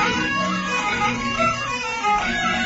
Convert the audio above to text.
ハハハハ!